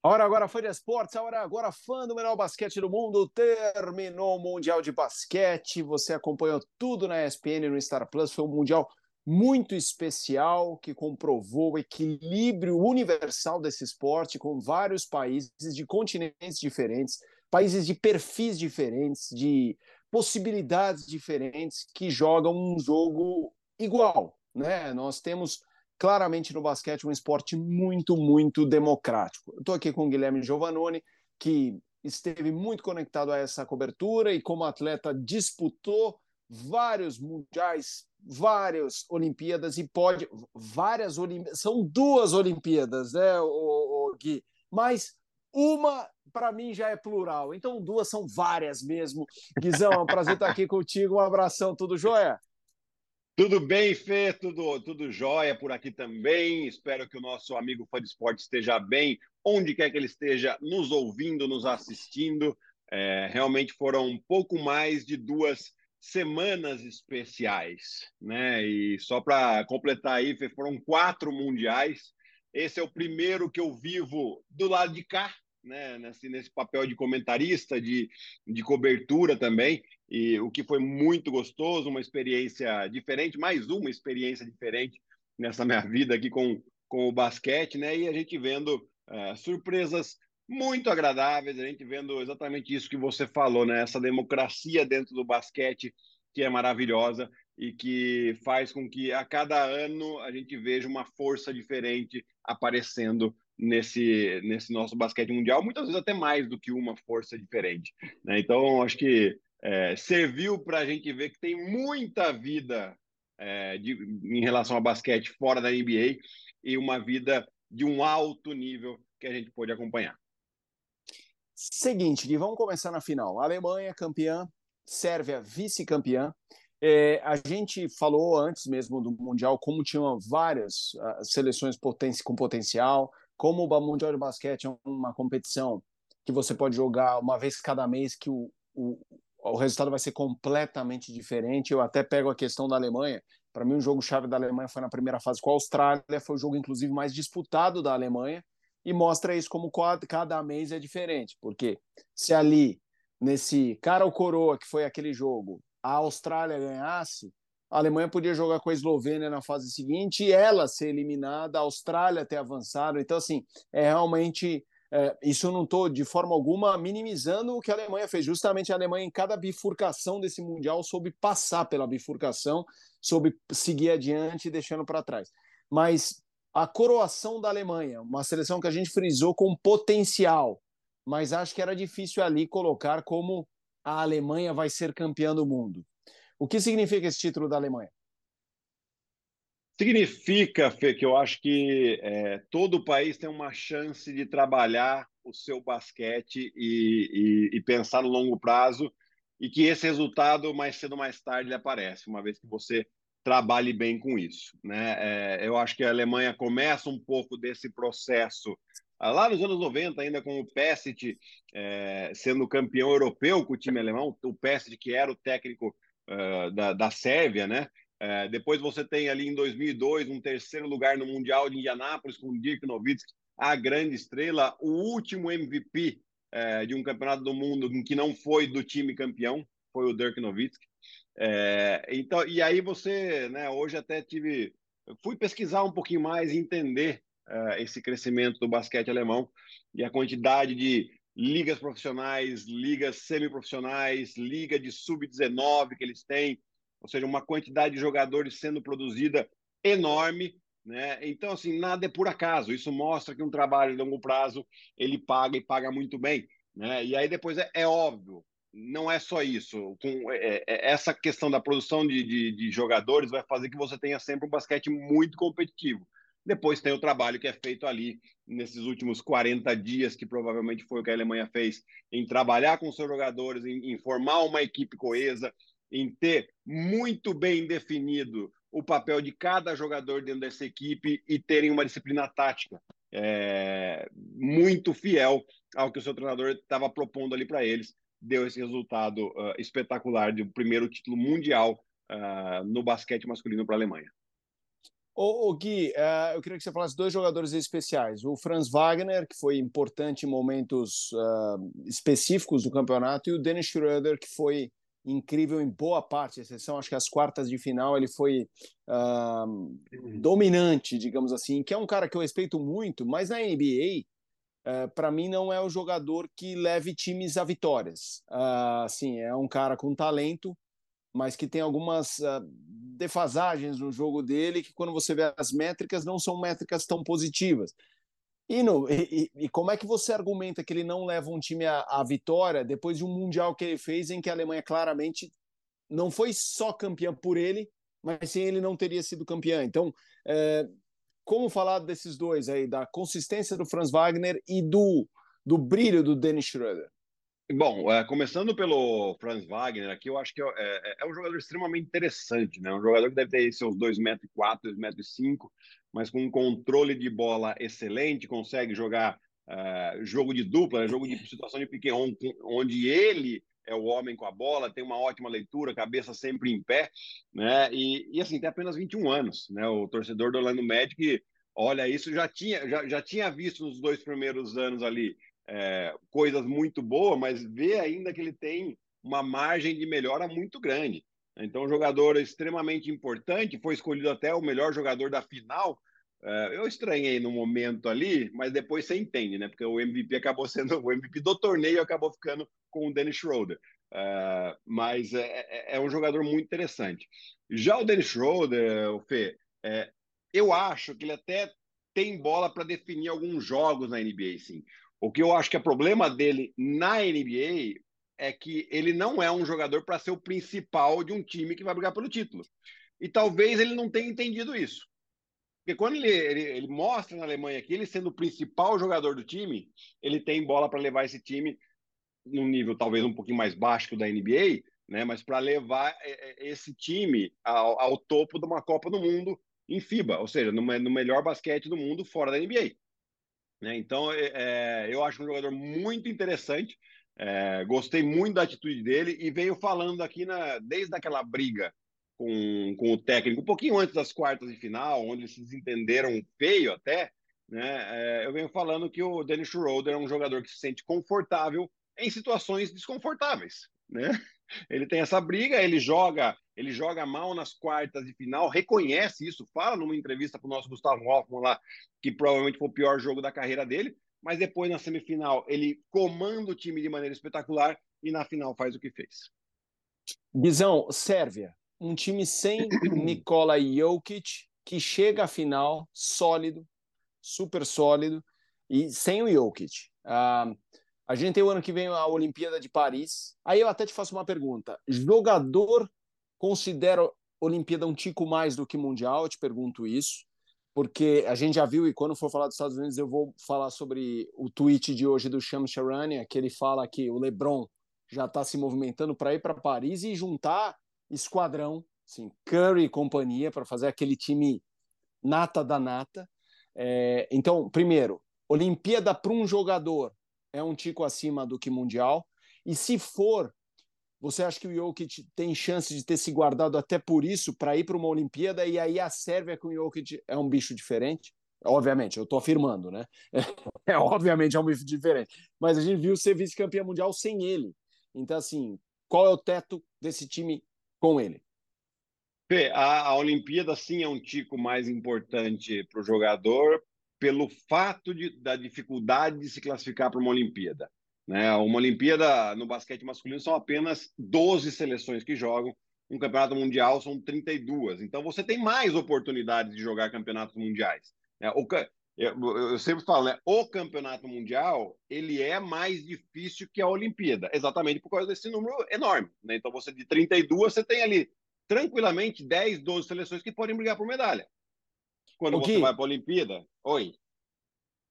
A hora agora foi de esportes, a hora agora fã do melhor basquete do mundo. Terminou o Mundial de Basquete. Você acompanhou tudo na ESPN no Star Plus. Foi um Mundial muito especial que comprovou o equilíbrio universal desse esporte com vários países de continentes diferentes, países de perfis diferentes, de possibilidades diferentes que jogam um jogo igual. Né? Nós temos claramente no basquete um esporte muito, muito democrático. Estou aqui com o Guilherme Giovannone, que esteve muito conectado a essa cobertura e como atleta disputou vários mundiais, várias Olimpíadas e pode várias Olimpíadas, são duas Olimpíadas, né, o, o Gui? Mas uma para mim já é plural, então duas são várias mesmo. Guizão, é um prazer estar aqui contigo. Um abração, tudo jóia? Tudo bem, Fê? Tudo, tudo jóia por aqui também. Espero que o nosso amigo fã de esporte esteja bem, onde quer que ele esteja nos ouvindo, nos assistindo. É, realmente foram um pouco mais de duas semanas especiais, né? E só para completar aí, Fê, foram quatro mundiais. Esse é o primeiro que eu vivo do lado de cá, né, nesse, nesse papel de comentarista, de, de cobertura também, e o que foi muito gostoso, uma experiência diferente, mais uma experiência diferente nessa minha vida aqui com, com o basquete, né, e a gente vendo uh, surpresas muito agradáveis, a gente vendo exatamente isso que você falou, né, essa democracia dentro do basquete que é maravilhosa e que faz com que a cada ano a gente veja uma força diferente aparecendo nesse, nesse nosso basquete mundial, muitas vezes até mais do que uma força diferente. Né? Então, acho que é, serviu para a gente ver que tem muita vida é, de, em relação ao basquete fora da NBA e uma vida de um alto nível que a gente pôde acompanhar. Seguinte, Gui, vamos começar na final. Alemanha campeã, Sérvia vice-campeã. É, a gente falou antes mesmo do Mundial como tinham várias uh, seleções poten com potencial, como o Mundial de Basquete é uma competição que você pode jogar uma vez cada mês, que o, o, o resultado vai ser completamente diferente. Eu até pego a questão da Alemanha. Para mim, o jogo-chave da Alemanha foi na primeira fase com a Austrália, foi o jogo, inclusive, mais disputado da Alemanha, e mostra isso como cada mês é diferente. Porque se ali, nesse cara ou coroa, que foi aquele jogo, a Austrália ganhasse, a Alemanha podia jogar com a Eslovênia na fase seguinte e ela ser eliminada, a Austrália ter avançado. Então, assim, é realmente. É, isso eu não estou de forma alguma minimizando o que a Alemanha fez. Justamente a Alemanha, em cada bifurcação desse Mundial, soube passar pela bifurcação, soube seguir adiante, deixando para trás. Mas a coroação da Alemanha, uma seleção que a gente frisou com potencial, mas acho que era difícil ali colocar como a Alemanha vai ser campeã do mundo. O que significa esse título da Alemanha? Significa, Fê, que eu acho que é, todo o país tem uma chance de trabalhar o seu basquete e, e, e, pensar no longo prazo e que esse resultado, mais cedo ou mais tarde, ele aparece, uma vez que você trabalhe bem com isso. Né? É, eu acho que a Alemanha começa um pouco desse processo ah, lá nos anos 90, ainda com o Pesic é, sendo campeão europeu com o time alemão, o Pesic que era o técnico uh, da, da Sérvia, né? Uh, depois você tem ali em 2002 um terceiro lugar no Mundial de Indianápolis com o Dirk Nowitzki, a grande estrela, o último MVP eh, de um campeonato do mundo que não foi do time campeão, foi o Dirk Nowitzki. então, e aí você, né, hoje até tive, fui pesquisar um pouquinho mais e entender esse crescimento do basquete alemão e a quantidade de ligas profissionais, ligas semiprofissionais, liga de sub-19 que eles têm, ou seja, uma quantidade de jogadores sendo produzida enorme, né? Então, assim, nada é por acaso. Isso mostra que um trabalho de longo prazo ele paga e paga muito bem, né? E aí depois é, é óbvio, não é só isso. Com, é, é, essa questão da produção de, de, de jogadores vai fazer que você tenha sempre um basquete muito competitivo. Depois tem o trabalho que é feito ali nesses últimos 40 dias, que provavelmente foi o que a Alemanha fez, em trabalhar com seus jogadores, em, em formar uma equipe coesa, em ter muito bem definido o papel de cada jogador dentro dessa equipe e terem uma disciplina tática é, muito fiel ao que o seu treinador estava propondo ali para eles. Deu esse resultado uh, espetacular de um primeiro título mundial uh, no basquete masculino para a Alemanha. Ô, ô Gui, uh, eu queria que você falasse dois jogadores especiais. O Franz Wagner, que foi importante em momentos uh, específicos do campeonato, e o Dennis Schroeder, que foi incrível em boa parte, exceção acho que as quartas de final ele foi uh, dominante, digamos assim, que é um cara que eu respeito muito, mas na NBA, para mim não é o jogador que leve times a vitórias. assim, é um cara com talento, mas que tem algumas uh, defasagens no jogo dele que, quando você vê as métricas, não são métricas tão positivas. E, no, e, e, como é que você argumenta que ele não leva um time à, à, vitória depois de um Mundial que ele fez em que a Alemanha claramente não foi só campeã por ele, mas sem ele não teria sido campeã? Então, é, como falar desses dois aí, da consistência do Franz Wagner e do, do brilho do Dennis Schroeder? Bom, é, começando pelo Franz Wagner, aqui eu acho que é, é, é, um jogador extremamente interessante, né? Um jogador que deve ter seus 2,4 metros, 2,5 metros, mas com um controle de bola excelente, consegue jogar uh, jogo de dupla, né? jogo de situação de pique onde ele é o homem com a bola, tem uma ótima leitura, cabeça sempre em pé, né? E, e assim, tem apenas 21 anos, né? O torcedor do Orlando Magic olha isso, já tinha, já, já tinha visto nos dois primeiros anos ali é, coisas muito boas, mas vê ainda que ele tem uma margem de melhora muito grande. Então, um jogador extremamente importante, foi escolhido até o melhor jogador da final. É, eu estranhei no momento ali, mas depois você entende, né? Porque o MVP acabou sendo o MVP do torneio, acabou ficando com o Dennis Schroeder. É, mas é, é, é, um jogador muito interessante. Já o Dennis Schroeder, o Fê, eu acho que ele até tem bola para definir alguns jogos na NBA, sim. O que eu acho que é problema dele na NBA é que ele não é um jogador para ser o principal de um time que vai brigar pelo título. E talvez ele não tenha entendido isso. Porque quando ele, ele, ele mostra na Alemanha que ele sendo o principal jogador do time, ele tem bola para levar esse time num nível talvez um pouquinho mais baixo que o da NBA, né? mas para levar é, é, esse time ao, ao, topo de uma Copa do Mundo em FIBA, ou seja, no, no melhor basquete do mundo fora da NBA. Né? Então, é, é, eu acho um jogador muito interessante. É, gostei muito da atitude dele e veio falando aqui na, desde aquela briga com, com o técnico, um pouquinho antes das quartas de final, onde eles se desentenderam feio até. Né? É, eu venho falando que o Dennis Schroeder é um jogador que se sente confortável em situações desconfortáveis. Né? Ele tem essa briga, ele joga, ele joga mal nas quartas de final, reconhece isso, fala numa entrevista para o nosso Gustavo Hoffman lá, que provavelmente foi o pior jogo da carreira dele, mas depois na semifinal ele comanda o time de maneira espetacular e na final faz o que fez. Visão, Sérvia, um time sem Nikola Jokic, que chega à final sólido, super sólido, e sem o Jokic. Uh, a gente tem o ano que vem a Olimpíada de Paris. Aí eu até te faço uma pergunta. Jogador considera Olimpíada um tico mais do que Mundial? Eu te pergunto isso. Porque a gente já viu, e quando for falar dos Estados Unidos, eu vou falar sobre o tweet de hoje do Shams Charania, que ele fala que o LeBron já está se movimentando para ir para Paris e juntar esquadrão, assim, Curry e companhia, para fazer aquele time nata da nata. É, então, primeiro, Olimpíada para um jogador é um tico acima do que Mundial. E se for, você acha que o Jokic tem chance de ter se guardado até por isso para ir para uma Olimpíada e aí a Sérvia com o Jokic é um bicho diferente? Obviamente, eu estou afirmando, né? É, obviamente é um bicho diferente. Mas a gente viu ser vice-campeão mundial sem ele. Então, assim, qual é o teto desse time com ele? A, a Olimpíada sim é um tico mais importante para o jogador, pelo fato de, da dificuldade de se classificar para uma Olimpíada. Né? Uma Olimpíada no basquete masculino são apenas 12 seleções que jogam, um campeonato mundial são 32. Então você tem mais oportunidades de jogar campeonatos mundiais. Né? O, eu, eu, sempre falo, né? O campeonato mundial ele é mais difícil que a Olimpíada, exatamente por causa desse número enorme. Né? Então você de 32 você tem ali tranquilamente 10, 12 seleções que podem brigar por medalha. Quando o você Gui, vai para a Olimpíada, oi.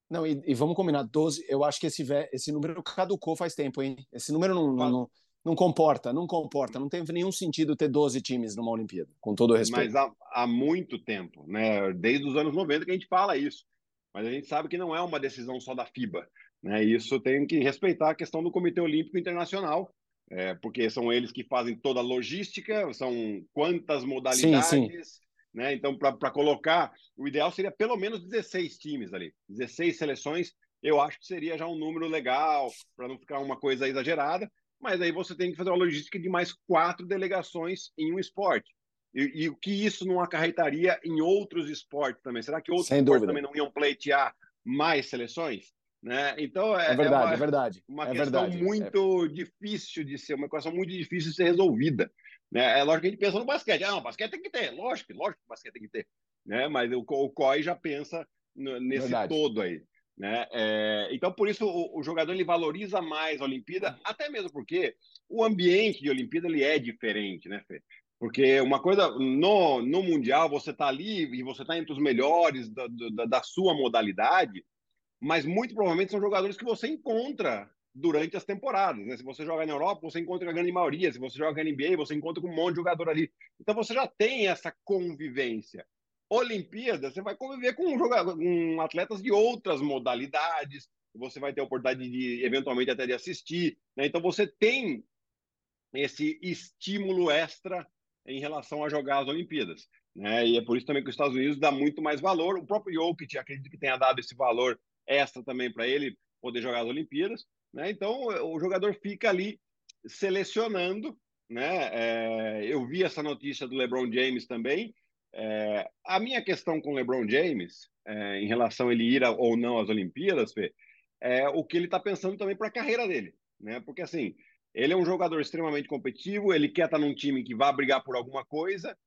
Não, e, e, vamos combinar, 12, eu acho que esse, esse número caducou faz tempo, hein? Esse número não, não, não, não, comporta, não comporta, não tem nenhum sentido ter 12 times numa Olimpíada, com todo o respeito. Mas há, há muito tempo, né? Desde os anos 90 que a gente fala isso. Mas a gente sabe que não é uma decisão só da FIBA. Né? Isso tem que respeitar a questão do Comitê Olímpico Internacional, é, porque são eles que fazem toda a logística, são quantas modalidades, sim, sim Né? Então, para colocar, o ideal seria pelo menos 16 times ali, 16 seleções. Eu acho que seria já um número legal, para não ficar uma coisa exagerada. Mas aí você tem que fazer uma logística de mais quatro delegações em um esporte. E, e o que isso não acarretaria em outros esportes também? Será que outros Sem esportes dúvida. também não iam pleitear mais seleções? Né? Então é, É verdade, uma, é verdade. uma é questão verdade. muito é... difícil de ser, uma equação muito difícil de ser resolvida. Né? É lógico que a gente pensa no basquete. Ah, não, basquete tem que ter, lógico, lógico que o basquete tem que ter. Né? Mas o, o COI já pensa nesse verdade. todo aí. Né? É, então, por isso, o, o, jogador ele valoriza mais a Olimpíada, até mesmo porque o ambiente de Olimpíada ele é diferente, né, Fê? Porque uma coisa, no, no Mundial, você está ali e você está entre os melhores da, da, da, sua modalidade, mas muito provavelmente são jogadores que você encontra durante as temporadas. Né? Se você joga na Europa, você encontra a grande maioria. Se você joga na NBA, você encontra com um monte de jogador ali. Então você já tem essa convivência. Olimpíada, você vai conviver com, jogador, com atletas de outras modalidades, você vai ter a oportunidade de, eventualmente, até de assistir. Né? Então você tem esse estímulo extra em relação a jogar as Olimpíadas. Né? E é por isso também que os Estados Unidos dá muito mais valor. O próprio Jokic, acredito que tenha dado esse valor extra também para ele poder jogar as Olimpíadas. Né? Então, o jogador fica ali selecionando. Né? É, eu vi essa notícia do LeBron James também. É, a minha questão com o LeBron James, é, em relação a ele ir ou não às Olimpíadas, Fê, é o que ele está pensando também para a carreira dele. Né? Porque, assim, ele é um jogador extremamente competitivo, ele quer estar num time que vá brigar por alguma coisa.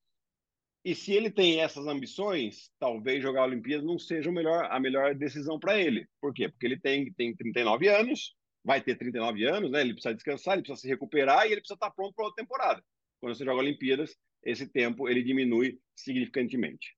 E se ele tem essas ambições, talvez jogar a Olimpíada não seja melhor, a melhor decisão para ele. Por quê? Porque ele tem, tem 39 anos, vai ter 39 anos, né? ele precisa descansar, ele precisa se recuperar e ele precisa estar pronto para outra temporada. Quando você joga Olimpíadas, esse tempo ele diminui significantemente.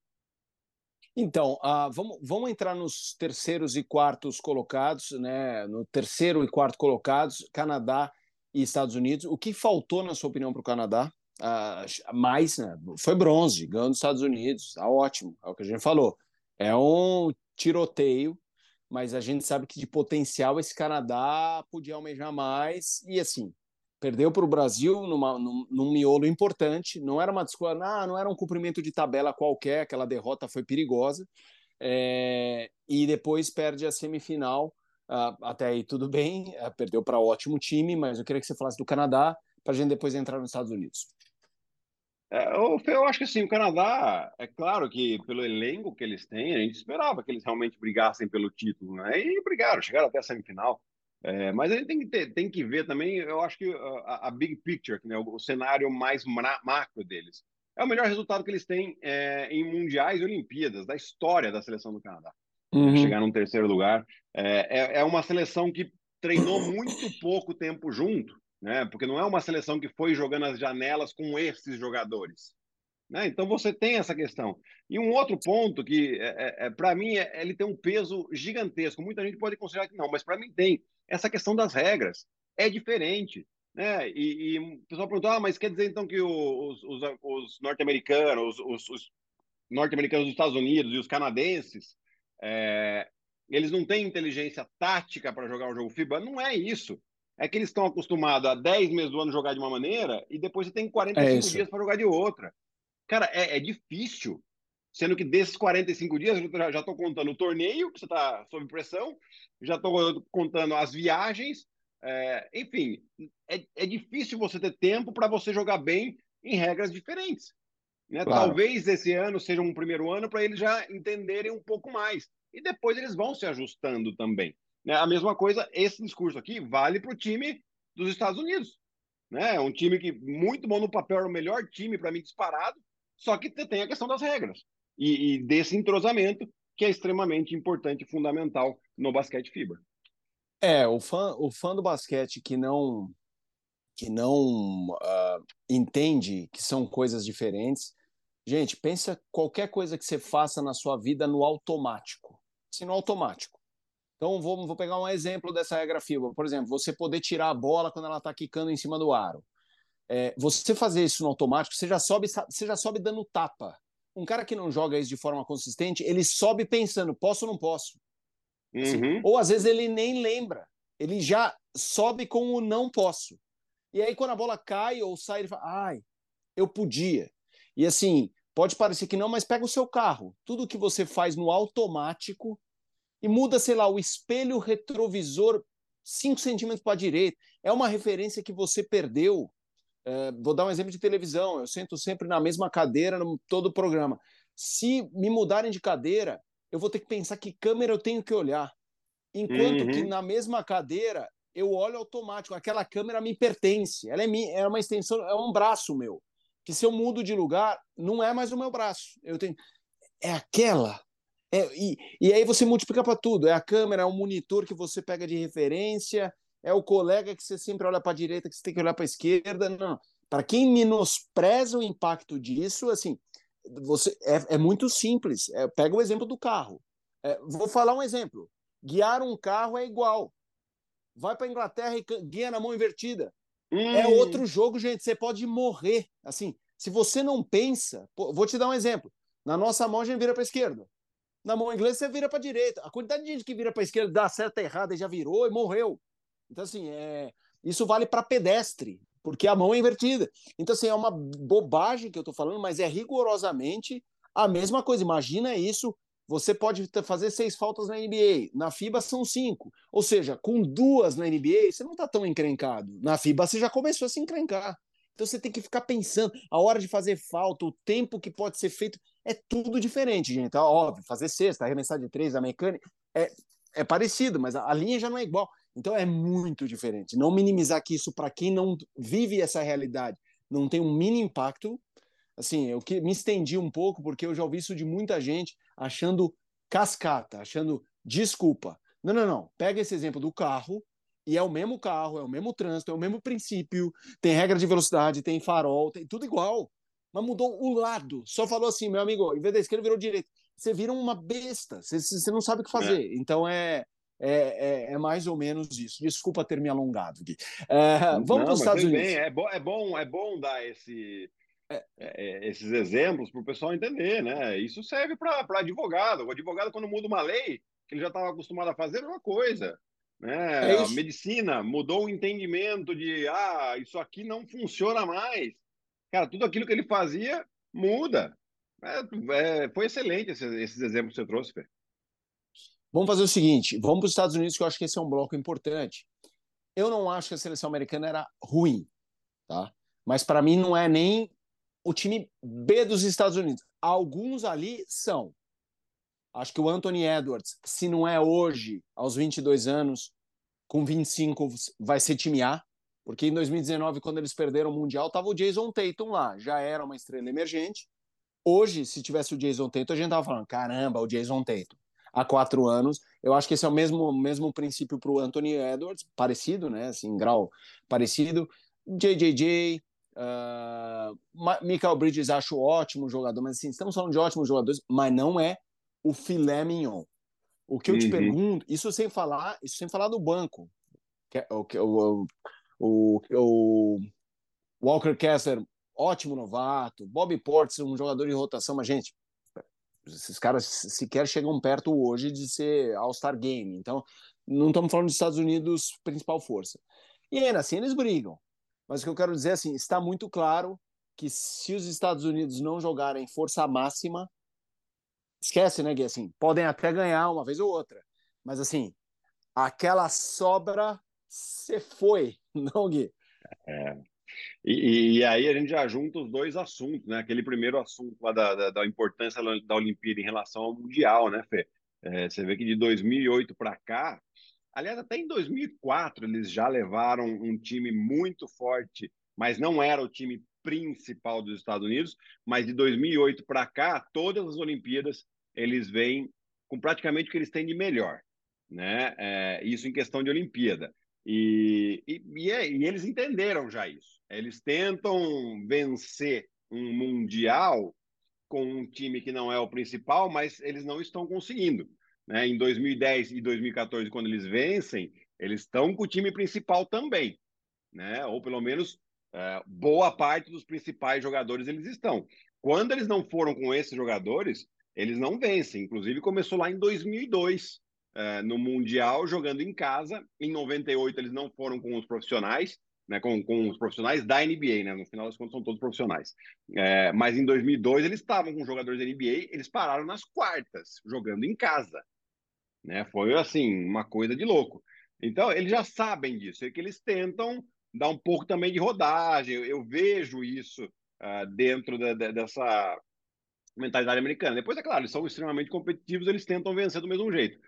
Então, uh, vamos, vamos entrar nos terceiros e quartos colocados, né? No terceiro e quarto colocados, Canadá e Estados Unidos. O que faltou, na sua opinião, para o Canadá? Uh, mais, né? Foi bronze, ganhou dos Estados Unidos, tá ótimo, é o que a gente falou. É um tiroteio, mas a gente sabe que de potencial esse Canadá podia almejar mais. E assim, perdeu para o Brasil numa, num, num, miolo importante. Não era uma discussão, ah, não era um cumprimento de tabela qualquer, aquela derrota foi perigosa. É, e depois perde a semifinal Uh, até aí tudo bem, uh, perdeu para ótimo time, mas eu queria que você falasse do Canadá para a gente depois entrar nos Estados Unidos. É, eu, eu acho que sim, o Canadá, é claro que pelo elenco que eles têm, a gente esperava que eles realmente brigassem pelo título, né? E brigaram, chegaram até a semifinal. É, mas a gente tem que, ter, tem que ver também, eu acho que a, a big picture, né, o, o, cenário mais macro deles. É o melhor resultado que eles têm é, em mundiais e Olimpíadas, da história da seleção do Canadá uhum. chegar num terceiro lugar. É, é, é, uma seleção que treinou muito pouco tempo junto, né? Porque não é uma seleção que foi jogando as janelas com esses jogadores. Né? Então você tem essa questão. E um outro ponto que, é, é, é para mim, é, ele tem um peso gigantesco. Muita gente pode considerar que não, mas para mim tem. Essa questão das regras é diferente. Né? E, e o pessoal perguntou: ah, mas quer dizer então que os, os, os norte-americanos, os, os norte-americanos dos Estados Unidos e os canadenses é, eles não têm inteligência tática para jogar o jogo FIBA. Não é isso. É que eles estão acostumados a 10 meses do ano jogar de uma maneira e depois você tem 45 é dias para jogar de outra. Cara, é, é, difícil. Sendo que desses 45 dias, eu já estou contando o torneio, que você está sob pressão, já estou contando as viagens. É, enfim, é, é difícil você ter tempo para você jogar bem em regras diferentes. Né? Claro. Talvez esse ano seja um primeiro ano para eles já entenderem um pouco mais. E depois eles vão se ajustando também. Né? A mesma coisa, esse discurso aqui vale para o time dos Estados Unidos. Né? É um time que muito bom no papel, é o melhor time para mim disparado, só que tem a questão das regras e, e, desse entrosamento que é extremamente importante e fundamental no basquete FIBA. É, o fã, o fã do basquete que não que não uh, entende que são coisas diferentes, Gente, pensa qualquer coisa que você faça na sua vida no automático. Assim, no automático. Então, vou, vou pegar um exemplo dessa regra FIBA. Por exemplo, você poder tirar a bola quando ela está quicando em cima do aro. É, você fazer isso no automático, você já, sobe, você já sobe dando tapa. Um cara que não joga isso de forma consistente, ele sobe pensando, posso ou não posso? Assim, uhum. Ou às vezes ele nem lembra. Ele já sobe com o não posso. E aí, quando a bola cai ou sai, ele fala, ai, eu podia. E assim, pode parecer que não, mas pega o seu carro. Tudo que você faz no automático e muda, sei lá, o espelho retrovisor 5 centímetros para a direita. É uma referência que você perdeu. É, vou dar um exemplo de televisão. Eu sento sempre na mesma cadeira no todo o programa. Se me mudarem de cadeira, eu vou ter que pensar que câmera eu tenho que olhar. Enquanto uhum. que na mesma cadeira eu olho automático. Aquela câmera me pertence. Ela é, minha, é uma extensão, é um braço meu. Que se eu mudo de lugar, não é mais o meu braço. Eu tenho. É aquela. É, e, e aí você multiplica para tudo. É a câmera, é o monitor que você pega de referência, é o colega que você sempre olha para a direita, que você tem que olhar para a esquerda. Não. Para quem menospreza o impacto disso, assim, você é, é muito simples. É, pega o exemplo do carro. É, vou falar um exemplo. Guiar um carro é igual vai para Inglaterra e guia na mão invertida. É hum. É outro jogo, gente. Você pode morrer. Assim, se você não pensa, pô, vou te dar um exemplo. Na nossa mão a gente vira para esquerda. Na mão inglesa você vira para direita. A quantidade de gente que vira para esquerda dá certo errada e já virou e morreu. Então assim, é... isso vale para pedestre, porque a mão é invertida. Então assim, é uma bobagem que eu estou falando, mas é rigorosamente a mesma coisa. Imagina isso você pode fazer seis faltas na NBA, na FIBA são cinco. Ou seja, com duas na NBA, você não está tão encrencado. Na FIBA você já começou a se encrencar. Então você tem que ficar pensando, a hora de fazer falta, o tempo que pode ser feito, é tudo diferente, gente. Então, óbvio, fazer sexta, arremessar de três, a mecânica, é, é parecido, mas a, a linha já não é igual. Então é muito diferente. Não minimizar que isso, para quem não vive essa realidade, não tem um mini impacto, assim, eu que me estendi um pouco porque eu já ouvi isso de muita gente achando cascata, achando desculpa. Não, não, não. Pega esse exemplo do carro e é o mesmo carro, é o mesmo trânsito, é o mesmo princípio, tem regra de velocidade, tem farol, tem tudo igual. Mas mudou o lado. Só falou assim, meu amigo, em vez da esquerda virou direita. Você vira uma besta, você, você não sabe o que fazer. É. Então é, é, é, é, mais ou menos isso. Desculpa ter me alongado, Gui. É, vamos para os Estados Unidos. Bem, é, bom, é, bom, é bom dar esse, é, é, esses exemplos para o pessoal entender, né? Isso serve para advogado. O advogado, quando muda uma lei, que ele já estava acostumado a fazer, é uma coisa. Né? É a medicina mudou o entendimento de ah, isso aqui não funciona mais. Cara, tudo aquilo que ele fazia muda. É, é, foi excelente esses, esses, exemplos que você trouxe, Fê. Vamos fazer o seguinte: vamos para os Estados Unidos, que eu acho que esse é um bloco importante. Eu não acho que a seleção americana era ruim, tá? Mas para mim não é nem o time B dos Estados Unidos. Alguns ali são. Acho que o Anthony Edwards, se não é hoje, aos 22 anos, com 25 vai ser time A, porque em 2019, quando eles perderam o Mundial, estava o Jason Tatum lá, já era uma estrela emergente. Hoje, se tivesse o Jason Tatum, a gente tava falando, caramba, o Jason Tatum. Há quatro anos, eu acho que esse é o mesmo, mesmo princípio para o Anthony Edwards, parecido, né? Assim, grau parecido. JJJ, Uh, Michael Bridges acho ótimo jogador, mas assim, estamos falando de ótimos jogadores, mas não é o filé mignon. O que eu uhum. te pergunto, isso sem falar, isso sem falar do banco. É o, o, o, o Walker Kessler, ótimo novato. Bob Portis, um jogador de rotação, mas, gente, esses caras sequer chegam perto hoje de ser All-Star Game. Então, não estamos falando dos Estados Unidos, principal força. E ainda assim, eles brigam. Mas o que eu quero dizer é assim, está muito claro que se os Estados Unidos não jogarem força máxima, esquece, né, Gui? Assim, podem até ganhar uma vez ou outra, mas assim, aquela sobra se foi, não, Gui? É. E, e, aí a gente já junta os dois assuntos, né? Aquele primeiro assunto lá da, da, da importância da Olimpíada em relação ao Mundial, né, Fê? É, você vê que de 2008 para cá, Aliás, até em 2004 eles já levaram um time muito forte, mas não era o time principal dos Estados Unidos. Mas de 2008 para cá, todas as Olimpíadas eles vêm com praticamente o que eles têm de melhor, né? É, isso em questão de Olimpíada. E, e, e, é, e eles entenderam já isso. Eles tentam vencer um mundial com um time que não é o principal, mas eles não estão conseguindo. Né? Em 2010 e 2014, quando eles vencem, eles estão com o time principal também, né? ou pelo menos é, boa parte dos principais jogadores eles estão. Quando eles não foram com esses jogadores, eles não vencem. Inclusive, começou lá em 2002, é, no Mundial, jogando em casa. Em 98, eles não foram com os profissionais, né, com, com os profissionais da NBA, né? No final das contas, são todos profissionais. É, mas em 2002, eles estavam com jogadores da NBA, eles pararam nas quartas, jogando em casa. Né? Foi, assim, uma coisa de louco. Então, eles já sabem disso, é que eles tentam dar um pouco também de rodagem. Eu, eu vejo isso uh, dentro da, da, dessa mentalidade americana. Depois, é claro, eles são extremamente competitivos, eles tentam vencer do mesmo jeito.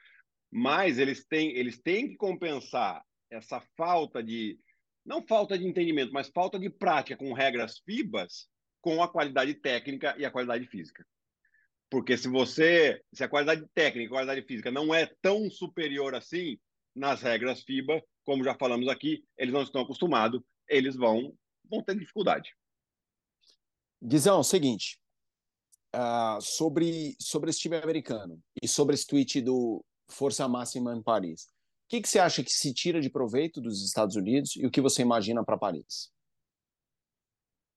Mas eles têm, eles têm que compensar essa falta de não falta de entendimento, mas falta de prática com regras FIBAs com a qualidade técnica e a qualidade física. Porque se você, se a qualidade técnica e a qualidade física não é tão superior assim nas regras FIBA, como já falamos aqui, eles não estão acostumados, eles vão, vão ter dificuldade. Guizão, seguinte, uh, sobre, sobre esse time americano e sobre esse tweet do Força Máxima em Paris que, que você acha que se tira de proveito dos Estados Unidos e o que você imagina para Paris?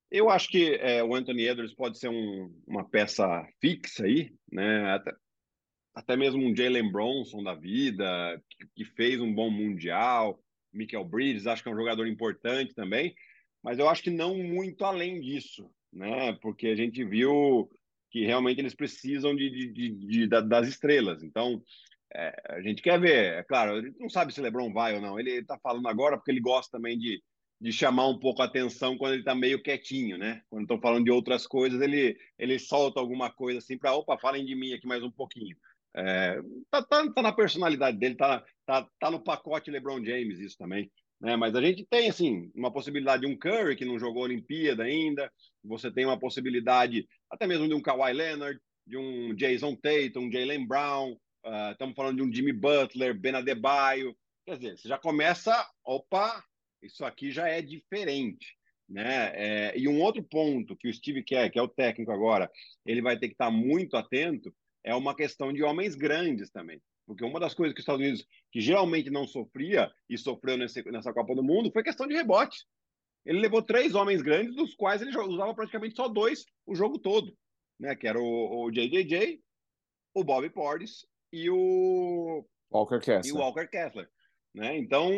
Eu acho que é, o Anthony Edwards pode ser um, uma peça fixa aí, né? Até, até mesmo um Jalen Bronson da vida, que, que, fez um bom mundial. Michael Bridges, acho que é um jogador importante também, mas eu acho que não muito além disso, né? Porque a gente viu que realmente eles precisam de, de, de, de das estrelas. Então, é, a gente quer ver, é claro, a gente não sabe se LeBron vai ou não. Ele está falando agora porque ele gosta também de, de chamar um pouco a atenção quando ele está meio quietinho, né? Quando estão falando de outras coisas, ele, ele solta alguma coisa assim para, opa, falem de mim aqui mais um pouquinho. É, tá, tá, tá, na personalidade dele, tá, tá, tá no pacote LeBron James isso também. Né? Mas a gente tem, assim, uma possibilidade de um Curry que não jogou Olimpíada ainda, você tem uma possibilidade até mesmo de um Kawhi Leonard, de um Jason Tatum, um Jalen Brown, Uh, estamos falando de um Jimmy Butler, Ben Adebayo. Quer dizer, você já começa, opa, isso aqui já é diferente. Né? É, e um outro ponto que o Steve quer, que é o técnico agora, ele vai ter que estar muito atento, é uma questão de homens grandes também. Porque uma das coisas que os Estados Unidos, que geralmente não sofria e sofreu nesse, nessa Copa do Mundo, foi questão de rebote. Ele levou três homens grandes, dos quais ele usava praticamente só dois o jogo todo, né? Que era o, o JJJ, o Bobby Portis e o Walker Kessler. E o Walker Kessler né? Então,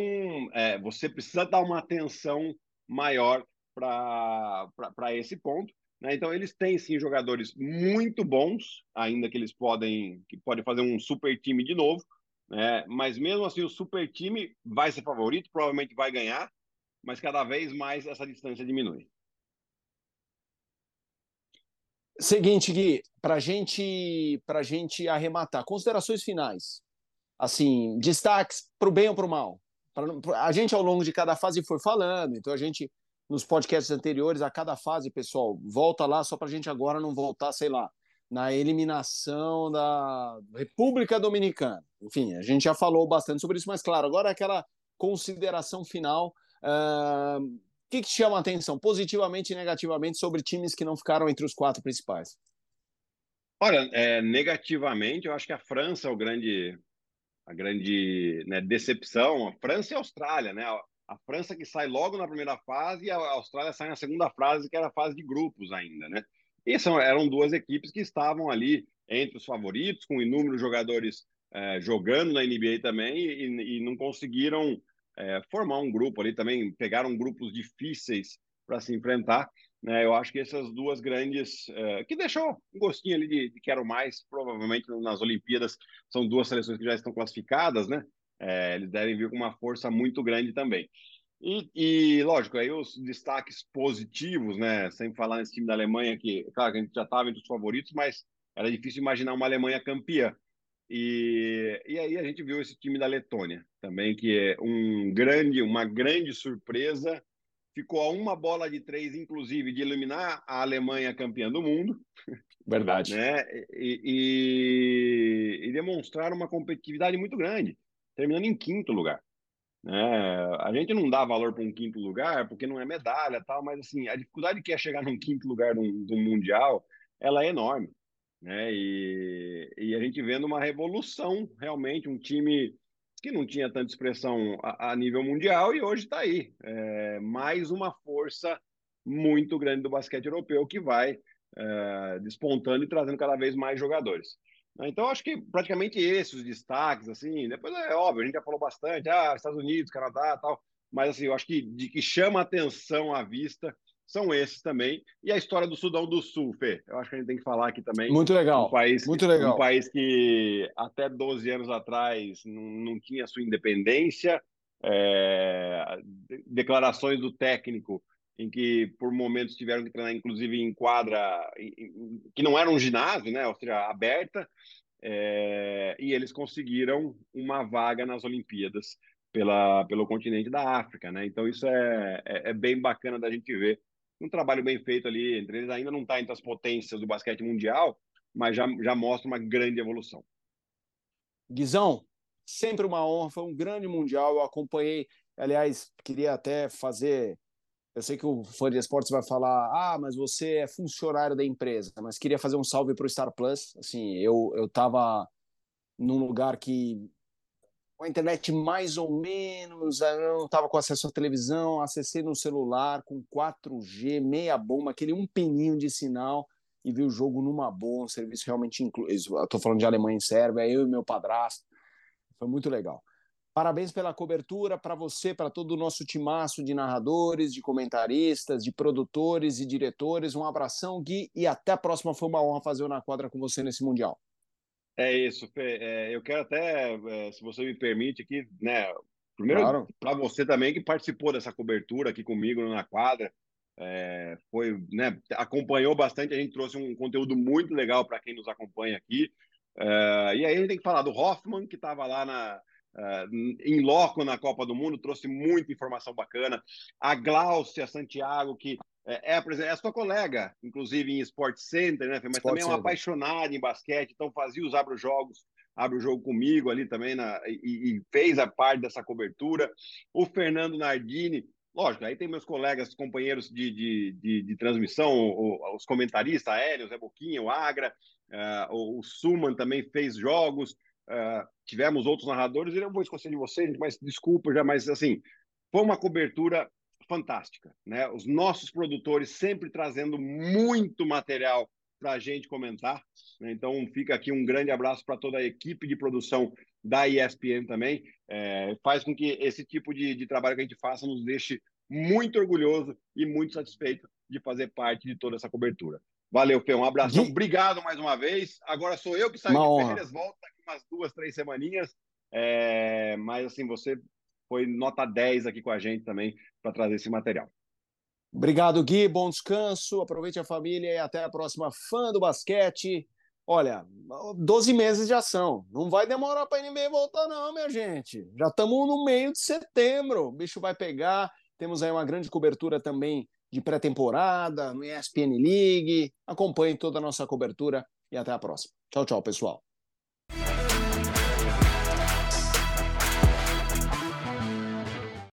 é, você precisa dar uma atenção maior para esse ponto. Né? Então, eles têm sim jogadores muito bons, ainda que eles podem, que podem fazer um super time de novo. Né? Mas mesmo assim, o super time vai ser favorito, provavelmente vai ganhar, mas cada vez mais essa distância diminui. Seguinte, Gui, para gente, a gente arrematar, considerações finais. Assim, destaques para o bem ou para o mal. Pra, a gente, ao longo de cada fase, foi falando, então a gente, nos podcasts anteriores, a cada fase, pessoal, volta lá só para a gente agora não voltar, sei lá, na eliminação da República Dominicana. Enfim, a gente já falou bastante sobre isso, mas claro, agora aquela consideração final. O que, que te chama a atenção, positivamente e negativamente, sobre times que não ficaram entre os quatro principais? Olha, é, negativamente, eu acho que a França é o grande, a grande né, decepção. A França e a Austrália, né? A França que sai logo na primeira fase e a Austrália sai na segunda fase, que era a fase de grupos ainda, né? E são, eram duas equipes que estavam ali entre os favoritos, com inúmeros jogadores é, jogando na NBA também e, e não conseguiram é, formar um grupo ali também, pegaram grupos difíceis para se enfrentar. Né? Eu acho que essas duas grandes, é, que deixou um gostinho ali de, de quero mais, provavelmente nas Olimpíadas, são duas seleções que já estão classificadas, né? É, eles devem vir com uma força muito grande também. E, e, lógico, aí os destaques positivos, né? Sem falar nesse time da Alemanha, que, claro, a gente já estava entre os favoritos, mas era difícil imaginar uma Alemanha campeã. E, e aí a gente viu esse time da Letônia também, que é um grande, uma grande surpresa. Ficou a uma bola de três, inclusive, de eliminar a Alemanha campeã do mundo. Verdade. Né? E, e, e demonstrar uma competitividade muito grande, terminando em quinto lugar. Né? A gente não dá valor para um quinto lugar porque não é medalha tal, mas assim a dificuldade que é chegar num quinto lugar do, do mundial, ela é enorme né? E, e a gente vendo uma revolução, realmente, um time que não tinha tanta expressão a, a nível mundial e hoje está aí. É, mais uma força muito grande do basquete europeu que vai é, despontando e trazendo cada vez mais jogadores. Então, acho que praticamente esses os destaques, assim, depois é óbvio, a gente já falou bastante, ah, Estados Unidos, Canadá tal, mas assim, eu acho que de que chama atenção à vista são esses também. E a história do Sudão do Sul, Fê. Eu acho que a gente tem que falar aqui também. Muito legal. Um país, muito legal. Um país que até 12 anos atrás não, não tinha sua independência. É, declarações do técnico em que por momentos tiveram que treinar, inclusive em quadra que não era um ginásio, né, ou seja, aberta, é, e eles conseguiram uma vaga nas Olimpíadas pela, pelo continente da África, né? Então isso é, é, é bem bacana da gente ver um trabalho bem feito ali entre eles. Ainda não está entre as potências do basquete mundial, mas já, já mostra uma grande evolução. Guizão, sempre uma honra, foi um grande mundial. Eu acompanhei, aliás, queria até fazer. Eu sei que o fã de esportes vai falar, ah, mas você é funcionário da empresa, mas queria fazer um salve para o Star Plus. Assim, eu eu estava num lugar que a internet mais ou menos, eu não estava com acesso à televisão, acessei no celular com 4G, meia bomba, aquele um peninho de sinal e vi o jogo numa boa, um serviço realmente incluído. Estou falando de Alemanha e Sérvia, eu e meu padrasto. Foi muito legal. Parabéns pela cobertura, para você, para todo o nosso timaço de narradores, de comentaristas, de produtores e diretores. Um abração, Gui, e até a próxima. Foi uma honra fazer o Na Quadra com você nesse Mundial. É isso, Fê. É, eu quero até, é, se você me permite aqui, né? Primeiro, claro. para você também que participou dessa cobertura aqui comigo na quadra, é, foi, né, acompanhou bastante, a gente trouxe um conteúdo muito legal para quem nos acompanha aqui. É, e aí a gente tem que falar do Hoffman, que estava lá na, uh, em loco na Copa do Mundo, trouxe muita informação bacana. A Glaucia Santiago, que é, é, é a sua colega, inclusive em Sport Center, né, mas Sport também é uma apaixonada em basquete, então fazia os abre-jogos, abre o jogo comigo ali também na, e, e, fez a parte dessa cobertura. O Fernando Nardini, lógico, aí tem meus colegas, companheiros de, de, de, de transmissão, o, os comentaristas, Hélio, Zé Boquinha, o Agra, uh, o, o Suman também fez jogos, uh, tivemos outros narradores, eu vou esquecer de vocês, mas desculpa já, mas assim, foi uma cobertura fantástica. Né? Os nossos produtores sempre trazendo muito material para a gente comentar. Né? Então, fica aqui um grande abraço para toda a equipe de produção da ESPN também. É, faz com que esse tipo de, de trabalho que a gente faça nos deixe muito orgulhoso e muito satisfeito de fazer parte de toda essa cobertura. Valeu, Fê. Um abração. De... Obrigado mais uma vez. Agora sou eu que saio uma de férias, volto daqui umas duas, três semaninhas. É... Mas, assim, você foi nota 10 aqui com a gente também para trazer esse material. Obrigado, Gui. Bom descanso. Aproveite a família e até a próxima. Fã do basquete. Olha, 12 meses de ação. Não vai demorar para a NBA voltar, não, minha gente. Já estamos no meio de setembro. O bicho vai pegar. Temos aí uma grande cobertura também de pré-temporada no ESPN League. Acompanhe toda a nossa cobertura e até a próxima. Tchau, tchau, pessoal.